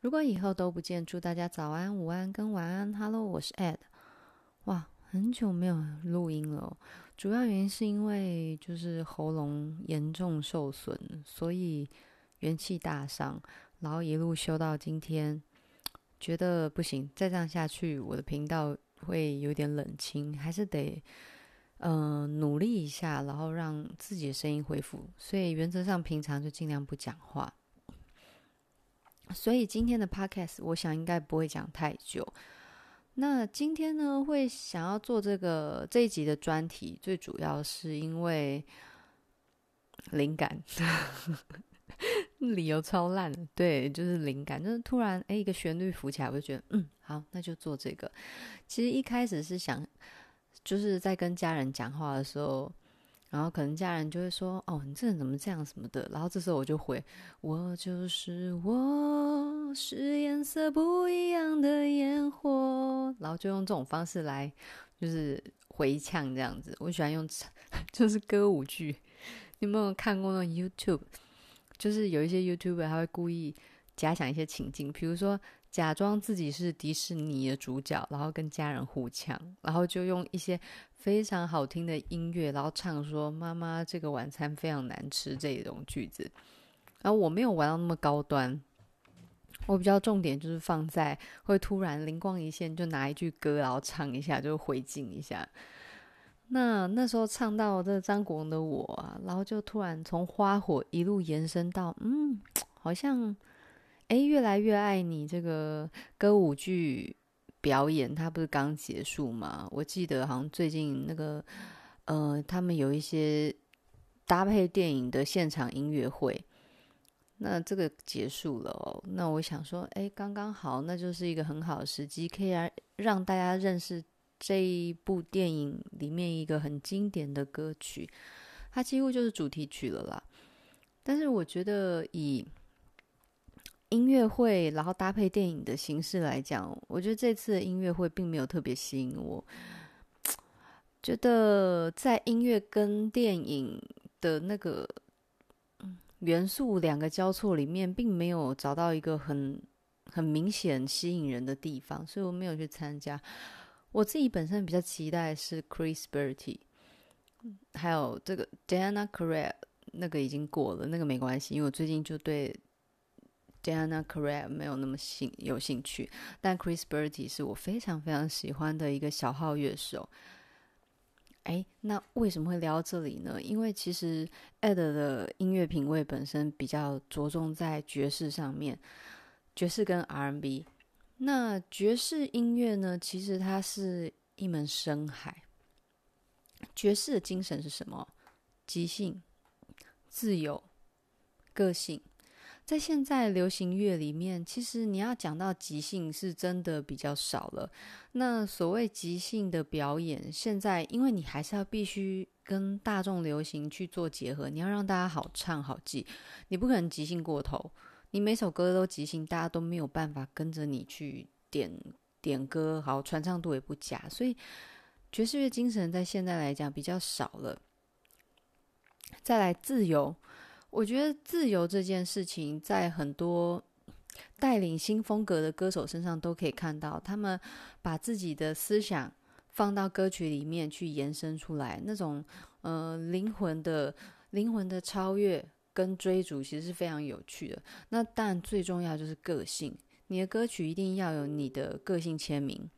如果以后都不见，祝大家早安、午安跟晚安。Hello，我是 Ed。哇，很久没有录音了，主要原因是因为就是喉咙严重受损，所以元气大伤，然后一路修到今天，觉得不行，再这样下去，我的频道会有点冷清，还是得嗯、努力一下，然后让自己的声音恢复。所以原则上平常就尽量不讲话。所以今天的 podcast 我想应该不会讲太久。那今天呢，会想要做这个这一集的专题，最主要是因为灵感，理由超烂，对，就是灵感，就是突然哎，一个旋律浮起来，我就觉得嗯，好，那就做这个。其实一开始是想，就是在跟家人讲话的时候。然后可能家人就会说：“哦，你这人怎么这样什么的。”然后这时候我就回：“我就是我，是颜色不一样的烟火。”然后就用这种方式来，就是回呛这样子。我喜欢用，就是歌舞剧。你有没有看过那种 YouTube？就是有一些 YouTuber 他会故意假想一些情境，比如说。假装自己是迪士尼的主角，然后跟家人互呛，然后就用一些非常好听的音乐，然后唱说“妈妈，这个晚餐非常难吃”这种句子。然后我没有玩到那么高端，我比较重点就是放在会突然灵光一现，就拿一句歌然后唱一下，就回敬一下。那那时候唱到这张国荣的我，然后就突然从花火一路延伸到，嗯，好像。哎，越来越爱你这个歌舞剧表演，它不是刚结束吗？我记得好像最近那个，呃，他们有一些搭配电影的现场音乐会，那这个结束了哦。那我想说，哎，刚刚好，那就是一个很好的时机，可以让让大家认识这一部电影里面一个很经典的歌曲，它几乎就是主题曲了啦。但是我觉得以音乐会，然后搭配电影的形式来讲，我觉得这次的音乐会并没有特别吸引我。觉得在音乐跟电影的那个元素两个交错里面，并没有找到一个很很明显吸引人的地方，所以我没有去参加。我自己本身比较期待是 Chris Bertie，还有这个 Diana c a r r e r 那个已经过了，那个没关系，因为我最近就对。Diana Carrere 没有那么兴有兴趣，但 Chris Bertie 是我非常非常喜欢的一个小号乐手。哎，那为什么会聊到这里呢？因为其实 Ed 的音乐品味本身比较着重在爵士上面，爵士跟 R&B。那爵士音乐呢，其实它是一门深海。爵士的精神是什么？即兴、自由、个性。在现在流行乐里面，其实你要讲到即兴，是真的比较少了。那所谓即兴的表演，现在因为你还是要必须跟大众流行去做结合，你要让大家好唱好记，你不可能即兴过头。你每首歌都即兴，大家都没有办法跟着你去点点歌，好传唱度也不佳。所以爵士乐精神在现在来讲比较少了。再来自由。我觉得自由这件事情，在很多带领新风格的歌手身上都可以看到，他们把自己的思想放到歌曲里面去延伸出来，那种呃灵魂的灵魂的超越跟追逐，其实是非常有趣的。那但最重要就是个性，你的歌曲一定要有你的个性签名，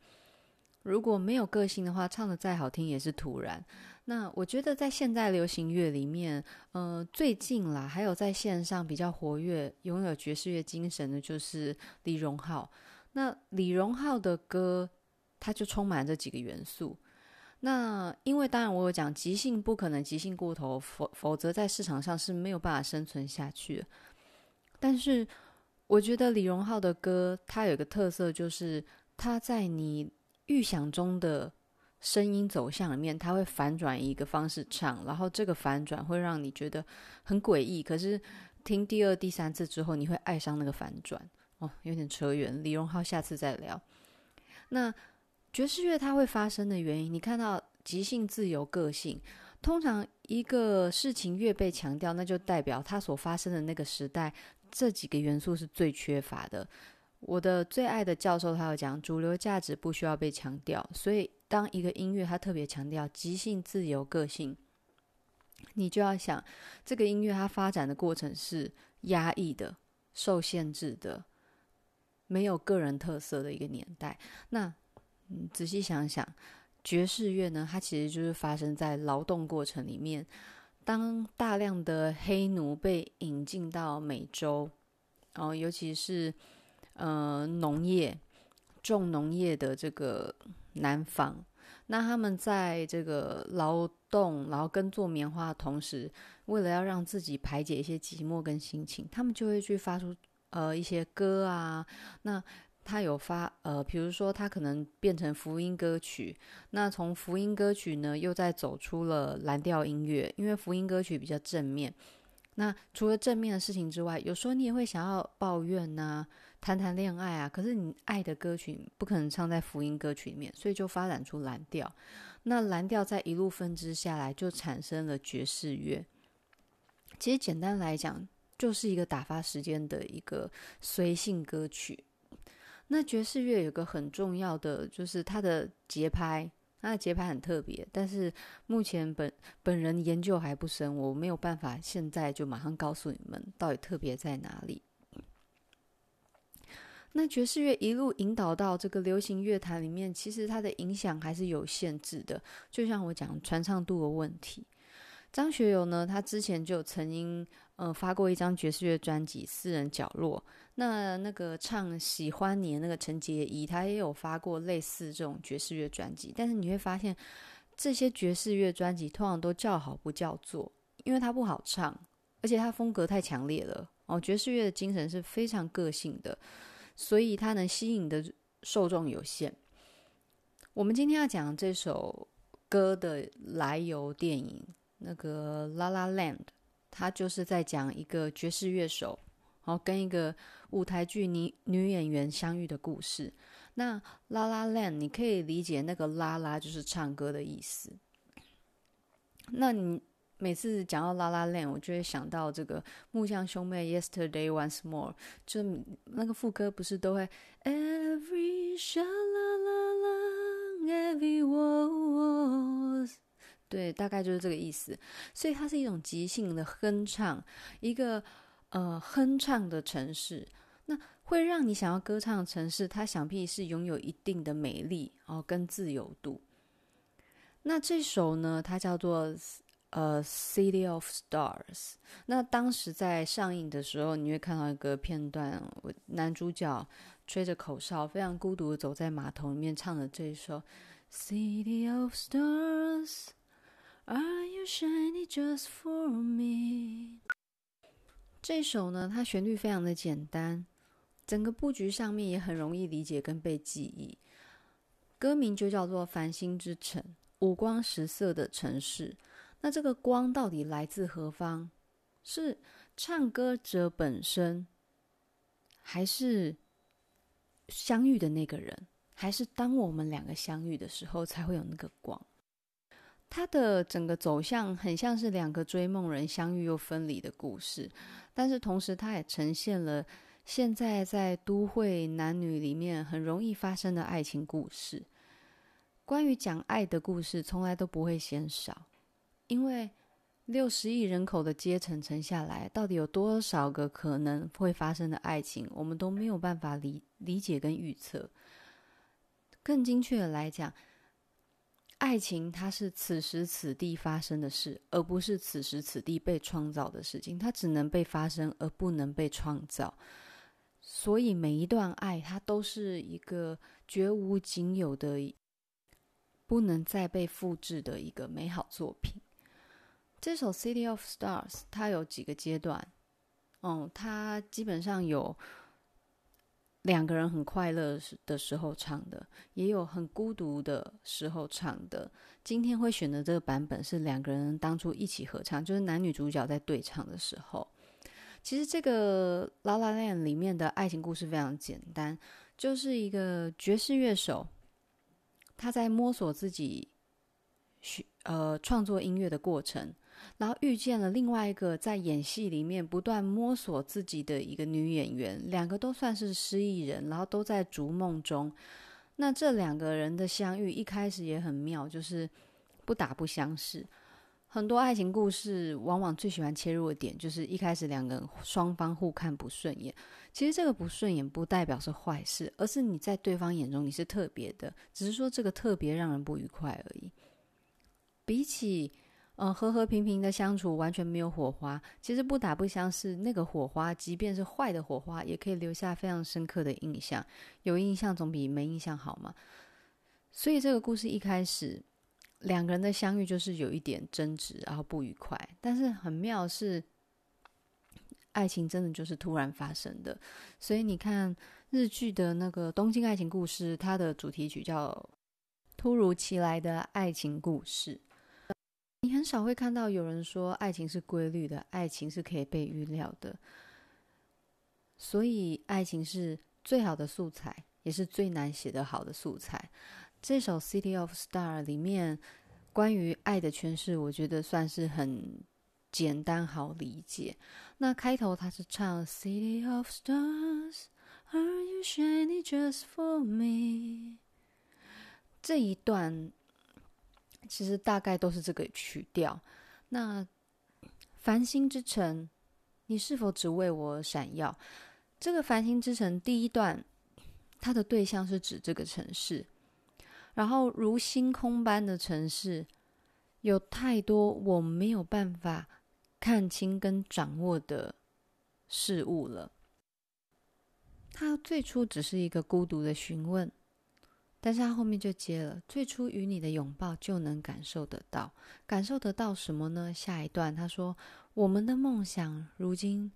如果没有个性的话，唱的再好听也是突然。那我觉得在现代流行乐里面，呃，最近啦，还有在线上比较活跃、拥有爵士乐精神的，就是李荣浩。那李荣浩的歌，他就充满这几个元素。那因为当然我有讲即兴不可能即兴过头，否否则在市场上是没有办法生存下去。但是我觉得李荣浩的歌，他有一个特色，就是他在你预想中的。声音走向里面，它会反转一个方式唱，然后这个反转会让你觉得很诡异。可是听第二、第三次之后，你会爱上那个反转。哦，有点扯远，李荣浩下次再聊。那爵士乐它会发生的原因，你看到即兴、自由、个性。通常一个事情越被强调，那就代表它所发生的那个时代这几个元素是最缺乏的。我的最爱的教授他有讲，主流价值不需要被强调，所以当一个音乐它特别强调即兴、自由、个性，你就要想这个音乐它发展的过程是压抑的、受限制的、没有个人特色的一个年代。那嗯，仔细想想，爵士乐呢，它其实就是发生在劳动过程里面。当大量的黑奴被引进到美洲，然后尤其是呃农业种农业的这个南方，那他们在这个劳动，然后耕作棉花的同时，为了要让自己排解一些寂寞跟心情，他们就会去发出呃一些歌啊，那。他有发呃，比如说他可能变成福音歌曲，那从福音歌曲呢，又再走出了蓝调音乐，因为福音歌曲比较正面。那除了正面的事情之外，有时候你也会想要抱怨呐、谈谈恋爱啊。可是你爱的歌曲不可能唱在福音歌曲里面，所以就发展出蓝调。那蓝调在一路分支下来，就产生了爵士乐。其实简单来讲，就是一个打发时间的一个随性歌曲。那爵士乐有个很重要的，就是它的节拍，它的节拍很特别，但是目前本本人研究还不深，我没有办法现在就马上告诉你们到底特别在哪里。那爵士乐一路引导到这个流行乐坛里面，其实它的影响还是有限制的，就像我讲传唱度的问题。张学友呢，他之前就曾经呃发过一张爵士乐专辑《私人角落》。那那个唱喜欢你那个陈洁仪，他也有发过类似这种爵士乐专辑。但是你会发现，这些爵士乐专辑通常都叫好不叫座，因为它不好唱，而且它风格太强烈了。哦，爵士乐的精神是非常个性的，所以它能吸引的受众有限。我们今天要讲这首歌的来由，电影那个《La La Land》，它就是在讲一个爵士乐手。然后跟一个舞台剧女女演员相遇的故事。那 La La Land，你可以理解那个拉拉就是唱歌的意思。那你每次讲到 La La Land，我就会想到这个木匠兄妹 Yesterday Once More，就那个副歌不是都会 Every sha la la la every was，对，大概就是这个意思。所以它是一种即兴的哼唱，一个。呃，哼唱的城市，那会让你想要歌唱的城市，它想必是拥有一定的美丽哦，跟自由度。那这首呢，它叫做呃《City of Stars》。那当时在上映的时候，你会看到一个片段，男主角吹着口哨，非常孤独的走在码头里面，唱的这一首《City of Stars》，Are you shining just for me？这首呢，它旋律非常的简单，整个布局上面也很容易理解跟被记忆。歌名就叫做《繁星之城》，五光十色的城市。那这个光到底来自何方？是唱歌者本身，还是相遇的那个人？还是当我们两个相遇的时候，才会有那个光？它的整个走向很像是两个追梦人相遇又分离的故事，但是同时它也呈现了现在在都会男女里面很容易发生的爱情故事。关于讲爱的故事，从来都不会嫌少，因为六十亿人口的阶层沉下来，到底有多少个可能会发生的爱情，我们都没有办法理理解跟预测。更精确的来讲，爱情，它是此时此地发生的事，而不是此时此地被创造的事情。它只能被发生，而不能被创造。所以每一段爱，它都是一个绝无仅有的、不能再被复制的一个美好作品。这首《City of Stars》它有几个阶段，嗯，它基本上有。两个人很快乐的时候唱的，也有很孤独的时候唱的。今天会选择这个版本是两个人当初一起合唱，就是男女主角在对唱的时候。其实这个《La La Land》里面的爱情故事非常简单，就是一个爵士乐手，他在摸索自己学呃创作音乐的过程，然后遇见了另外一个在演戏里面不断摸索自己的一个女演员，两个都算是失忆人，然后都在逐梦中。那这两个人的相遇一开始也很妙，就是不打不相识。很多爱情故事往往最喜欢切入的点，就是一开始两个人双方互看不顺眼。其实这个不顺眼不代表是坏事，而是你在对方眼中你是特别的，只是说这个特别让人不愉快而已。比起呃和和平平的相处，完全没有火花，其实不打不相识，那个火花，即便是坏的火花，也可以留下非常深刻的印象。有印象总比没印象好嘛。所以这个故事一开始。两个人的相遇就是有一点争执，然后不愉快。但是很妙是，爱情真的就是突然发生的。所以你看日剧的那个《东京爱情故事》，它的主题曲叫《突如其来的爱情故事》。你很少会看到有人说爱情是规律的，爱情是可以被预料的。所以爱情是最好的素材，也是最难写的好的素材。这首《City of Stars》里面关于爱的诠释，我觉得算是很简单好理解。那开头他是唱 City of Stars, Are you shining just for me？这一段其实大概都是这个曲调。那繁星之城，你是否只为我闪耀？这个繁星之城第一段，它的对象是指这个城市。然后，如星空般的城市，有太多我没有办法看清跟掌握的事物了。他最初只是一个孤独的询问，但是他后面就接了：最初与你的拥抱就能感受得到，感受得到什么呢？下一段他说：我们的梦想如今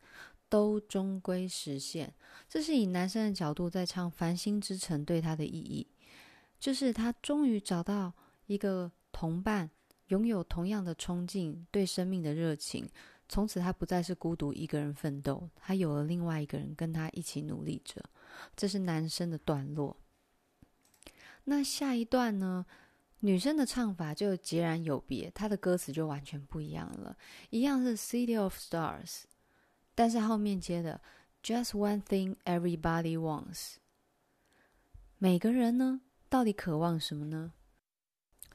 都终归实现。这是以男生的角度在唱《繁星之城》对他的意义。就是他终于找到一个同伴，拥有同样的冲劲，对生命的热情。从此，他不再是孤独一个人奋斗，他有了另外一个人跟他一起努力着。这是男生的段落。那下一段呢？女生的唱法就截然有别，她的歌词就完全不一样了。一样是 City of Stars，但是后面接的 Just one thing everybody wants。每个人呢？到底渴望什么呢？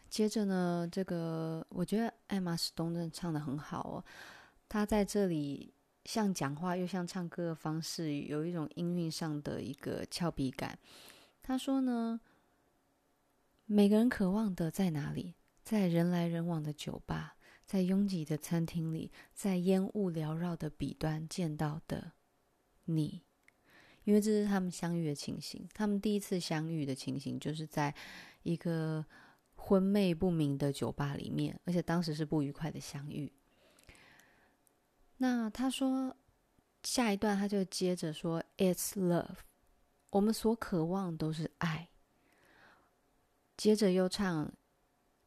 接着呢，这个我觉得艾玛史东真的唱的很好哦。她在这里像讲话又像唱歌的方式，有一种音韵上的一个俏皮感。她说呢，每个人渴望的在哪里？在人来人往的酒吧，在拥挤的餐厅里，在烟雾缭绕的彼端见到的你。因为这是他们相遇的情形，他们第一次相遇的情形就是在一个昏昧不明的酒吧里面，而且当时是不愉快的相遇。那他说下一段他就接着说：“It's love，我们所渴望都是爱。”接着又唱：“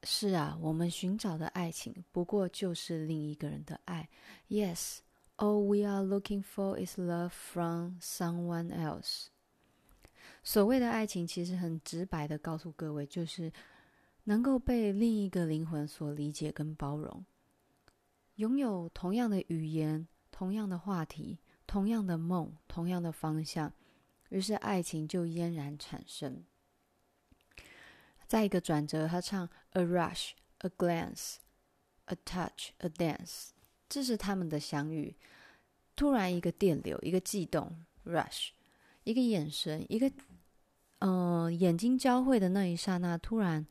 是啊，我们寻找的爱情不过就是另一个人的爱。”Yes。All we are looking for is love from someone else。所谓的爱情，其实很直白的告诉各位，就是能够被另一个灵魂所理解跟包容，拥有同样的语言、同样的话题、同样的梦、同样的方向，于是爱情就嫣然产生。再一个转折，他唱 A rush, a glance, a touch, a dance。这是他们的相遇，突然一个电流，一个悸动，rush，一个眼神，一个，嗯、眼睛交汇的那一刹那，突然，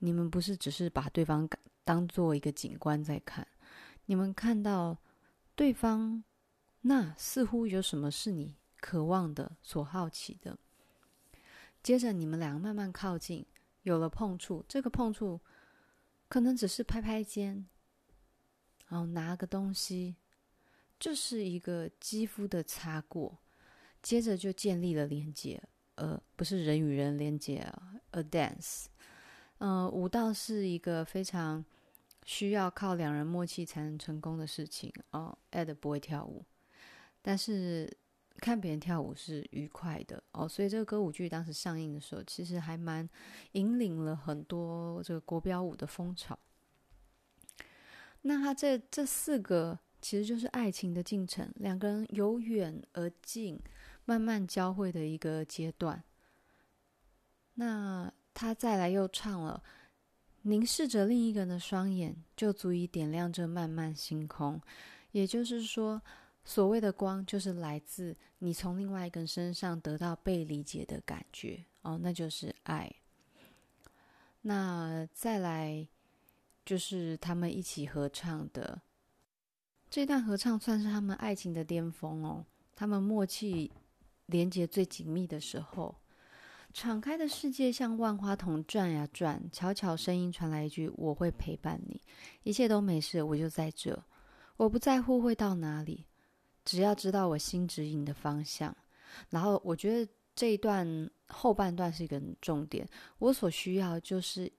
你们不是只是把对方当做一个景观在看，你们看到对方，那似乎有什么是你渴望的、所好奇的。接着你们两个慢慢靠近，有了碰触，这个碰触可能只是拍拍肩。然后拿个东西，就是一个肌肤的擦过，接着就建立了连接，呃，不是人与人连接，a dance，呃，舞蹈是一个非常需要靠两人默契才能成功的事情哦。Ed 不会跳舞，但是看别人跳舞是愉快的哦，所以这个歌舞剧当时上映的时候，其实还蛮引领了很多这个国标舞的风潮。那他这这四个其实就是爱情的进程，两个人由远而近，慢慢交汇的一个阶段。那他再来又唱了，凝视着另一个人的双眼，就足以点亮这漫漫星空。也就是说，所谓的光，就是来自你从另外一个人身上得到被理解的感觉哦，那就是爱。那再来。就是他们一起合唱的这段合唱，算是他们爱情的巅峰哦。他们默契连接最紧密的时候，敞开的世界像万花筒转呀转，悄悄声音传来一句：“我会陪伴你，一切都没事，我就在这，我不在乎会到哪里，只要知道我心指引的方向。”然后我觉得这一段后半段是一个重点，我所需要就是。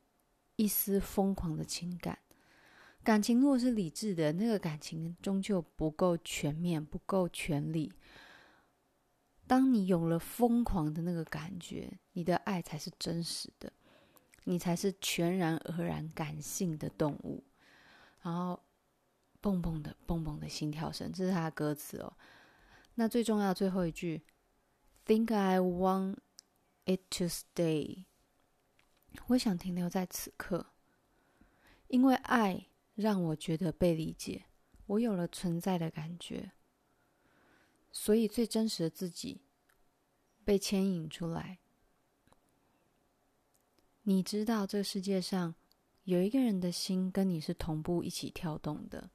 一丝疯狂的情感，感情如果是理智的，那个感情终究不够全面，不够全力。当你有了疯狂的那个感觉，你的爱才是真实的，你才是全然而然感性的动物。然后，蹦蹦的蹦蹦的心跳声，这是他的歌词哦。那最重要最后一句，Think I want it to stay。我想停留在此刻，因为爱让我觉得被理解，我有了存在的感觉，所以最真实的自己被牵引出来。你知道，这世界上有一个人的心跟你是同步一起跳动的。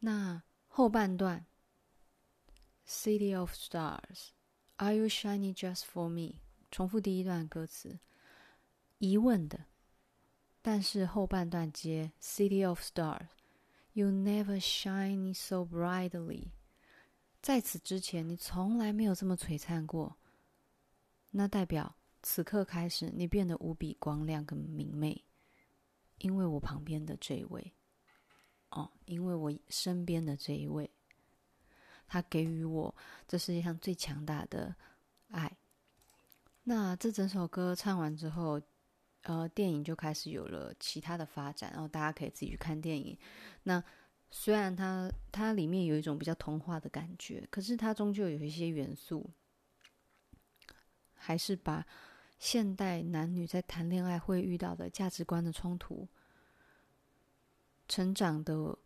那后半段，City of Stars，Are you shining just for me？重复第一段歌词，疑问的，但是后半段接 City of Stars，You never shine so brightly。在此之前，你从来没有这么璀璨过。那代表此刻开始，你变得无比光亮跟明媚，因为我旁边的这一位，哦，因为我身边的这一位，他给予我这世界上最强大的爱。那这整首歌唱完之后，呃，电影就开始有了其他的发展，然后大家可以自己去看电影。那虽然它它里面有一种比较童话的感觉，可是它终究有一些元素，还是把现代男女在谈恋爱会遇到的价值观的冲突、成长的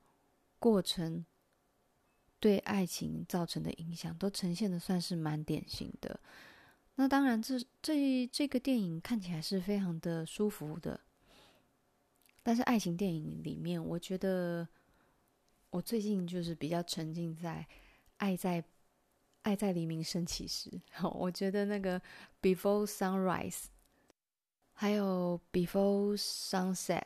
过程对爱情造成的影响，都呈现的算是蛮典型的。那当然这，这这个电影看起来是非常的舒服的，但是爱情电影里面，我觉得我最近就是比较沉浸在《爱在爱在黎明升起时》，我觉得那个《Before Sunrise》还有《Before Sunset》、《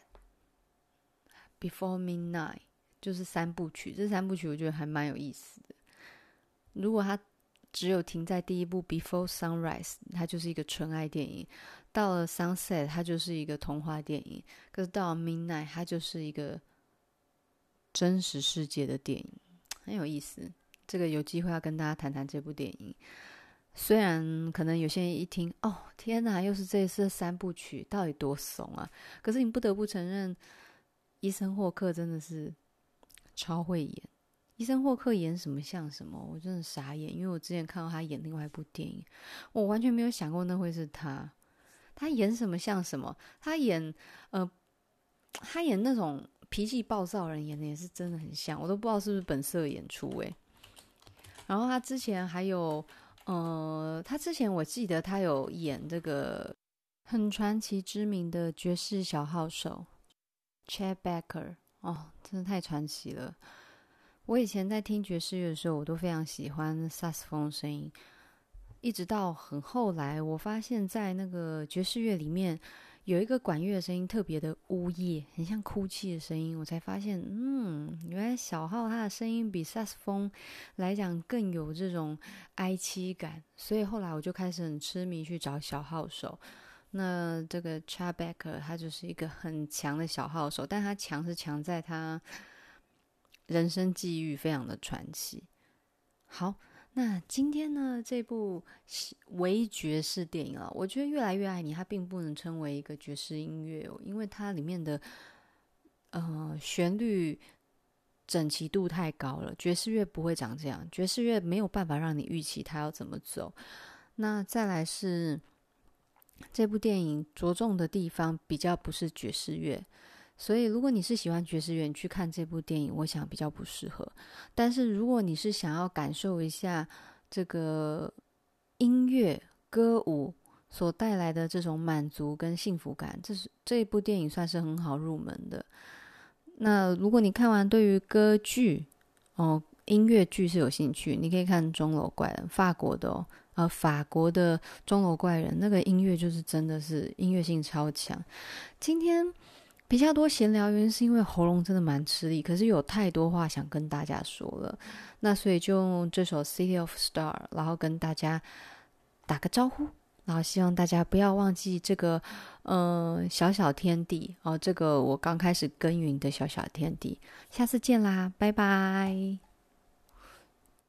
Before Midnight》，就是三部曲。这三部曲我觉得还蛮有意思的。如果他只有停在第一部《Before Sunrise》，它就是一个纯爱电影；到了《Sunset》，它就是一个童话电影；可是到了《Midnight》，它就是一个真实世界的电影，很有意思。这个有机会要跟大家谈谈这部电影。虽然可能有些人一听，哦，天哪，又是这次三部曲，到底多怂啊！可是你不得不承认，伊森霍克真的是超会演。伊森霍克演什么像什么，我真的傻眼，因为我之前看到他演另外一部电影，我完全没有想过那会是他。他演什么像什么？他演呃，他演那种脾气暴躁人，演的也是真的很像，我都不知道是不是本色演出诶。然后他之前还有呃，他之前我记得他有演这个很传奇知名的爵士小号手 Chet Baker，哦，真的太传奇了。我以前在听爵士乐的时候，我都非常喜欢萨克斯风的声音。一直到很后来，我发现，在那个爵士乐里面，有一个管乐的声音特别的呜咽，很像哭泣的声音。我才发现，嗯，原来小号它的声音比萨克斯风来讲更有这种哀凄感。所以后来我就开始很痴迷去找小号手。那这个 Chet Baker 他就是一个很强的小号手，但他强是强在他。人生际遇非常的传奇。好，那今天呢，这部微爵士电影啊，我觉得越来越爱你，它并不能称为一个爵士音乐哦，因为它里面的呃旋律整齐度太高了，爵士乐不会长这样，爵士乐没有办法让你预期它要怎么走。那再来是这部电影着重的地方比较不是爵士乐，所以如果你是喜欢爵士乐，去看这部电影，我想比较不适合。但是如果你是想要感受一下这个音乐歌舞所带来的这种满足跟幸福感，这是这一部电影算是很好入门的。那如果你看完对于歌剧哦音乐剧是有兴趣，你可以看《钟楼怪人》，法国的哦。呃，法国的钟楼怪人那个音乐就是真的是音乐性超强。今天比较多闲聊，原因是因为喉咙真的蛮吃力，可是有太多话想跟大家说了，那所以就用这首《City of Star》，然后跟大家打个招呼，然后希望大家不要忘记这个呃小小天地哦，这个我刚开始耕耘的小小天地。下次见啦，拜拜。